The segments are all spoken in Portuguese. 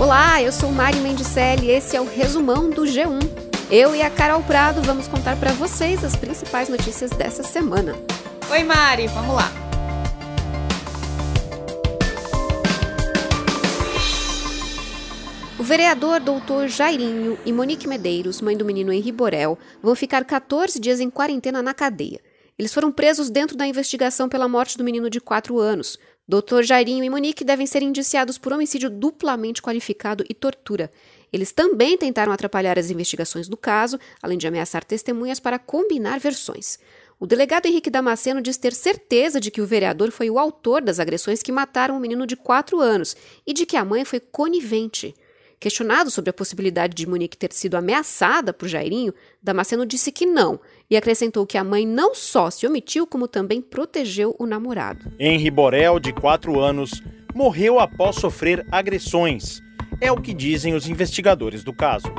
Olá, eu sou Mari Mendicelli e esse é o resumão do G1. Eu e a Carol Prado vamos contar para vocês as principais notícias dessa semana. Oi, Mari, vamos lá. O vereador doutor Jairinho e Monique Medeiros, mãe do menino Henri Borel, vão ficar 14 dias em quarentena na cadeia. Eles foram presos dentro da investigação pela morte do menino de 4 anos. Doutor Jairinho e Monique devem ser indiciados por homicídio duplamente qualificado e tortura. Eles também tentaram atrapalhar as investigações do caso, além de ameaçar testemunhas para combinar versões. O delegado Henrique Damasceno diz ter certeza de que o vereador foi o autor das agressões que mataram o menino de 4 anos e de que a mãe foi conivente. Questionado sobre a possibilidade de Monique ter sido ameaçada por Jairinho, Damasceno disse que não e acrescentou que a mãe não só se omitiu, como também protegeu o namorado. Henri Borel, de 4 anos, morreu após sofrer agressões. É o que dizem os investigadores do caso.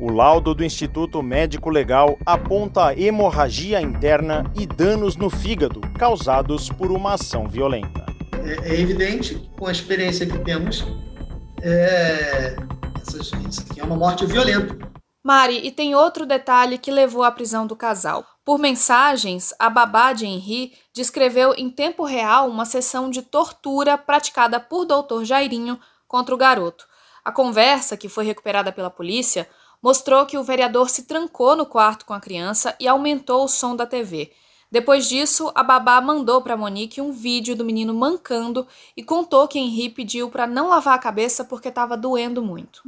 O laudo do Instituto Médico Legal aponta hemorragia interna e danos no fígado causados por uma ação violenta. É, é evidente, com a experiência que temos, é, essas, isso aqui é uma morte violenta. Mari, e tem outro detalhe que levou à prisão do casal. Por mensagens, a babá de Henri descreveu em tempo real uma sessão de tortura praticada por Dr. Jairinho contra o garoto. A conversa, que foi recuperada pela polícia, mostrou que o vereador se trancou no quarto com a criança e aumentou o som da TV. Depois disso, a babá mandou para Monique um vídeo do menino mancando e contou que Henri pediu para não lavar a cabeça porque estava doendo muito.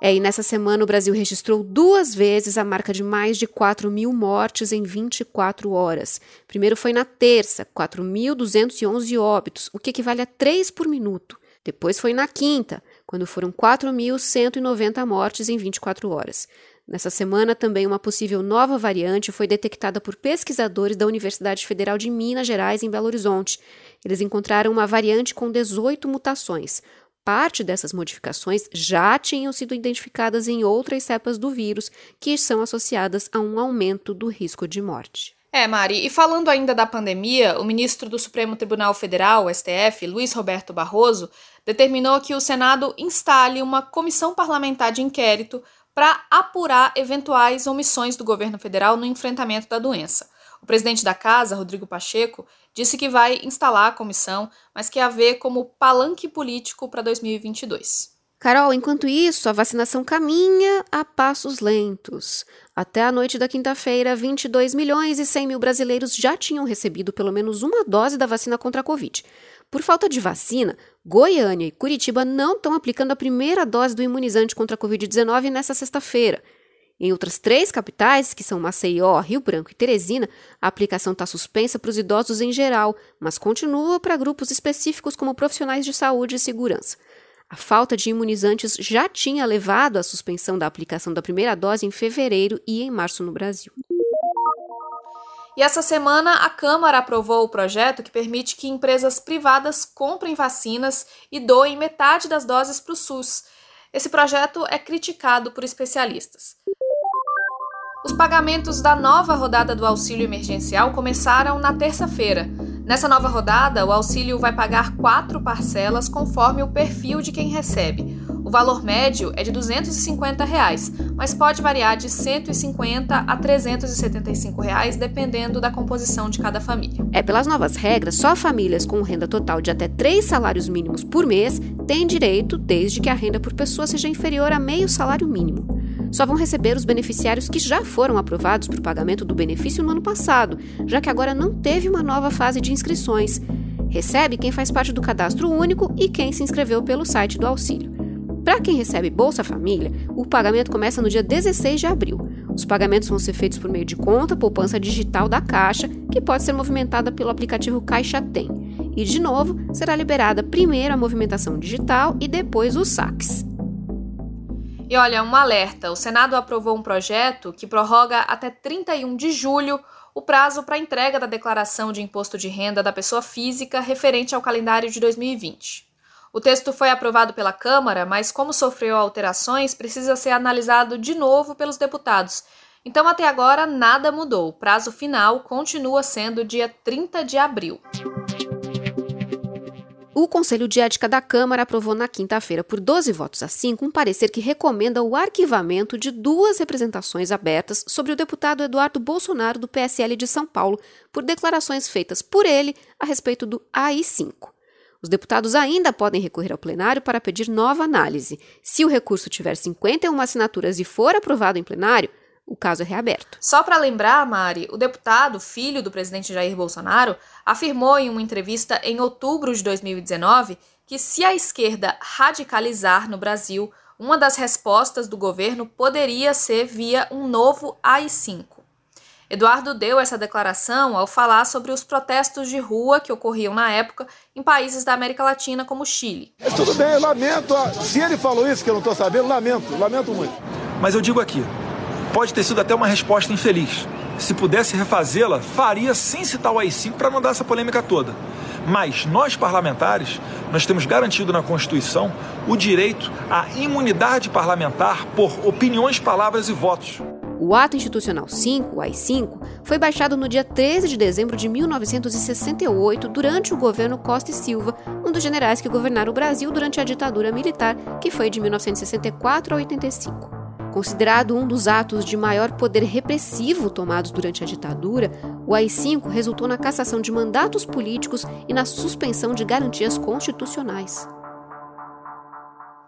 É, e nessa semana o Brasil registrou duas vezes a marca de mais de 4 mil mortes em 24 horas. Primeiro foi na terça, 4.211 óbitos, o que equivale a 3 por minuto. Depois foi na quinta, quando foram 4.190 mortes em 24 horas. Nessa semana, também uma possível nova variante foi detectada por pesquisadores da Universidade Federal de Minas Gerais, em Belo Horizonte. Eles encontraram uma variante com 18 mutações. Parte dessas modificações já tinham sido identificadas em outras cepas do vírus, que são associadas a um aumento do risco de morte. É, Mari, e falando ainda da pandemia, o ministro do Supremo Tribunal Federal, STF, Luiz Roberto Barroso, determinou que o Senado instale uma comissão parlamentar de inquérito para apurar eventuais omissões do governo federal no enfrentamento da doença. O presidente da casa, Rodrigo Pacheco, disse que vai instalar a comissão, mas que a vê como palanque político para 2022. Carol, enquanto isso, a vacinação caminha a passos lentos. Até a noite da quinta-feira, 22 milhões e 100 mil brasileiros já tinham recebido pelo menos uma dose da vacina contra a Covid. Por falta de vacina, Goiânia e Curitiba não estão aplicando a primeira dose do imunizante contra a Covid-19 nesta sexta-feira. Em outras três capitais, que são Maceió, Rio Branco e Teresina, a aplicação está suspensa para os idosos em geral, mas continua para grupos específicos como profissionais de saúde e segurança. A falta de imunizantes já tinha levado à suspensão da aplicação da primeira dose em fevereiro e em março no Brasil. E essa semana a Câmara aprovou o projeto que permite que empresas privadas comprem vacinas e doem metade das doses para o SUS. Esse projeto é criticado por especialistas. Os pagamentos da nova rodada do auxílio emergencial começaram na terça-feira. Nessa nova rodada, o auxílio vai pagar quatro parcelas conforme o perfil de quem recebe. O valor médio é de 250 reais, mas pode variar de R$ 150 a 375 reais, dependendo da composição de cada família. É, pelas novas regras, só famílias com renda total de até três salários mínimos por mês têm direito, desde que a renda por pessoa seja inferior a meio salário mínimo só vão receber os beneficiários que já foram aprovados para o pagamento do benefício no ano passado, já que agora não teve uma nova fase de inscrições. Recebe quem faz parte do cadastro único e quem se inscreveu pelo site do auxílio. Para quem recebe Bolsa Família, o pagamento começa no dia 16 de abril. Os pagamentos vão ser feitos por meio de conta poupança digital da Caixa, que pode ser movimentada pelo aplicativo Caixa Tem. E, de novo, será liberada primeiro a movimentação digital e depois os saques. E olha, um alerta: o Senado aprovou um projeto que prorroga até 31 de julho o prazo para entrega da declaração de imposto de renda da pessoa física referente ao calendário de 2020. O texto foi aprovado pela Câmara, mas, como sofreu alterações, precisa ser analisado de novo pelos deputados. Então, até agora, nada mudou. O prazo final continua sendo dia 30 de abril. O Conselho de Ética da Câmara aprovou na quinta-feira, por 12 votos a 5, um parecer que recomenda o arquivamento de duas representações abertas sobre o deputado Eduardo Bolsonaro, do PSL de São Paulo, por declarações feitas por ele a respeito do AI-5. Os deputados ainda podem recorrer ao plenário para pedir nova análise. Se o recurso tiver 51 assinaturas e for aprovado em plenário, o caso é reaberto. Só para lembrar, Mari, o deputado, filho do presidente Jair Bolsonaro, afirmou em uma entrevista em outubro de 2019 que se a esquerda radicalizar no Brasil, uma das respostas do governo poderia ser via um novo AI-5. Eduardo deu essa declaração ao falar sobre os protestos de rua que ocorriam na época em países da América Latina, como Chile. Tudo bem, eu lamento. Se ele falou isso que eu não estou sabendo, lamento, lamento muito. Mas eu digo aqui, Pode ter sido até uma resposta infeliz. Se pudesse refazê-la, faria sem citar o AI-5 para não dar essa polêmica toda. Mas nós parlamentares, nós temos garantido na Constituição o direito à imunidade parlamentar por opiniões, palavras e votos. O Ato Institucional 5, o AI-5, foi baixado no dia 13 de dezembro de 1968, durante o governo Costa e Silva, um dos generais que governaram o Brasil durante a ditadura militar, que foi de 1964 a 85. Considerado um dos atos de maior poder repressivo tomados durante a ditadura, o AI-5 resultou na cassação de mandatos políticos e na suspensão de garantias constitucionais.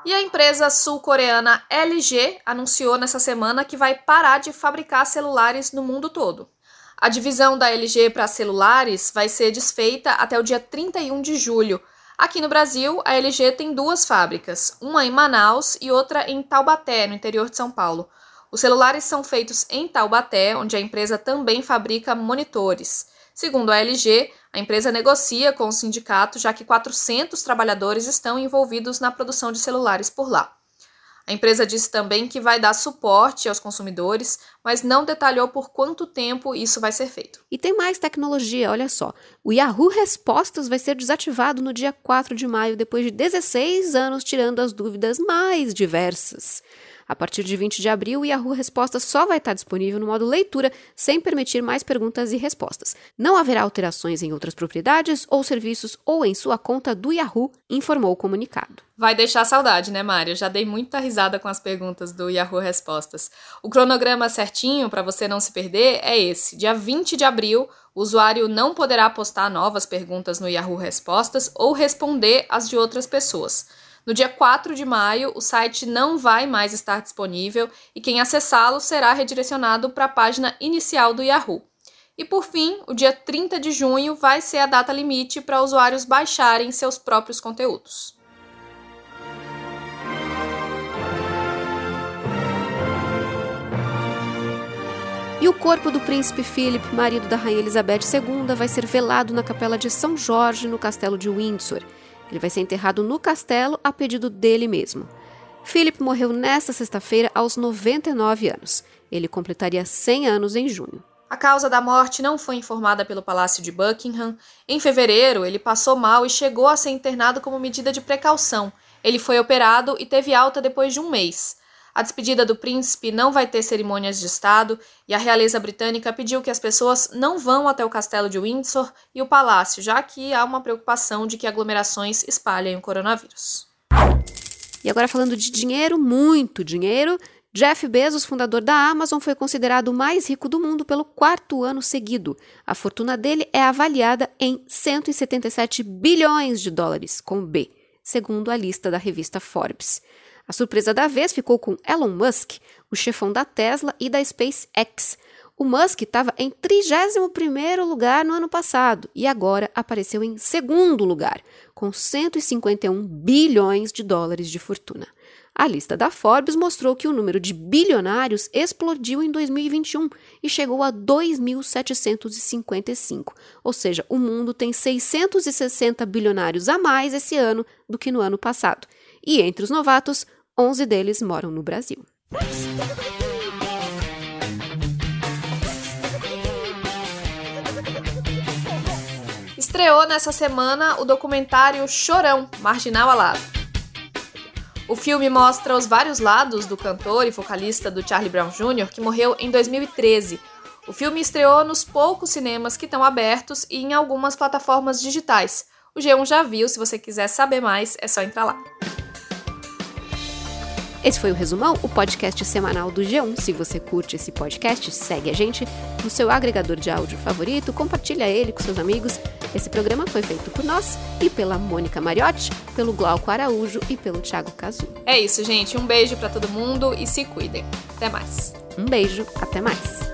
E a empresa sul-coreana LG anunciou nessa semana que vai parar de fabricar celulares no mundo todo. A divisão da LG para celulares vai ser desfeita até o dia 31 de julho, Aqui no Brasil, a LG tem duas fábricas, uma em Manaus e outra em Taubaté, no interior de São Paulo. Os celulares são feitos em Taubaté, onde a empresa também fabrica monitores. Segundo a LG, a empresa negocia com o sindicato, já que 400 trabalhadores estão envolvidos na produção de celulares por lá. A empresa disse também que vai dar suporte aos consumidores, mas não detalhou por quanto tempo isso vai ser feito. E tem mais tecnologia, olha só. O Yahoo Respostas vai ser desativado no dia 4 de maio, depois de 16 anos tirando as dúvidas mais diversas. A partir de 20 de abril, o Yahoo Respostas só vai estar disponível no modo leitura, sem permitir mais perguntas e respostas. Não haverá alterações em outras propriedades ou serviços ou em sua conta do Yahoo, informou o comunicado. Vai deixar saudade, né, Mário? Já dei muita risada com as perguntas do Yahoo Respostas. O cronograma certinho, para você não se perder, é esse. Dia 20 de abril, o usuário não poderá postar novas perguntas no Yahoo Respostas ou responder as de outras pessoas. No dia 4 de maio, o site não vai mais estar disponível e quem acessá-lo será redirecionado para a página inicial do Yahoo. E por fim, o dia 30 de junho vai ser a data limite para usuários baixarem seus próprios conteúdos. E o corpo do príncipe Philip, marido da rainha Elizabeth II, vai ser velado na capela de São Jorge, no castelo de Windsor. Ele vai ser enterrado no castelo a pedido dele mesmo. Philip morreu nesta sexta-feira aos 99 anos. Ele completaria 100 anos em junho. A causa da morte não foi informada pelo Palácio de Buckingham. Em fevereiro, ele passou mal e chegou a ser internado como medida de precaução. Ele foi operado e teve alta depois de um mês. A despedida do príncipe não vai ter cerimônias de Estado e a realeza britânica pediu que as pessoas não vão até o castelo de Windsor e o palácio, já que há uma preocupação de que aglomerações espalhem o coronavírus. E agora falando de dinheiro, muito dinheiro, Jeff Bezos, fundador da Amazon, foi considerado o mais rico do mundo pelo quarto ano seguido. A fortuna dele é avaliada em 177 bilhões de dólares, com B, segundo a lista da revista Forbes. A surpresa da vez ficou com Elon Musk, o chefão da Tesla e da SpaceX. O Musk estava em 31º lugar no ano passado e agora apareceu em segundo lugar, com 151 bilhões de dólares de fortuna. A lista da Forbes mostrou que o número de bilionários explodiu em 2021 e chegou a 2.755, ou seja, o mundo tem 660 bilionários a mais esse ano do que no ano passado. E entre os novatos, 11 deles moram no Brasil. Estreou nessa semana o documentário Chorão, Marginal Alado. O filme mostra os vários lados do cantor e vocalista do Charlie Brown Jr., que morreu em 2013. O filme estreou nos poucos cinemas que estão abertos e em algumas plataformas digitais. O G1 já viu, se você quiser saber mais, é só entrar lá. Esse foi o Resumão, o podcast semanal do G1. Se você curte esse podcast, segue a gente no seu agregador de áudio favorito, compartilha ele com seus amigos. Esse programa foi feito por nós e pela Mônica Mariotti, pelo Glauco Araújo e pelo Thiago Cazu. É isso, gente. Um beijo para todo mundo e se cuidem. Até mais. Um beijo, até mais.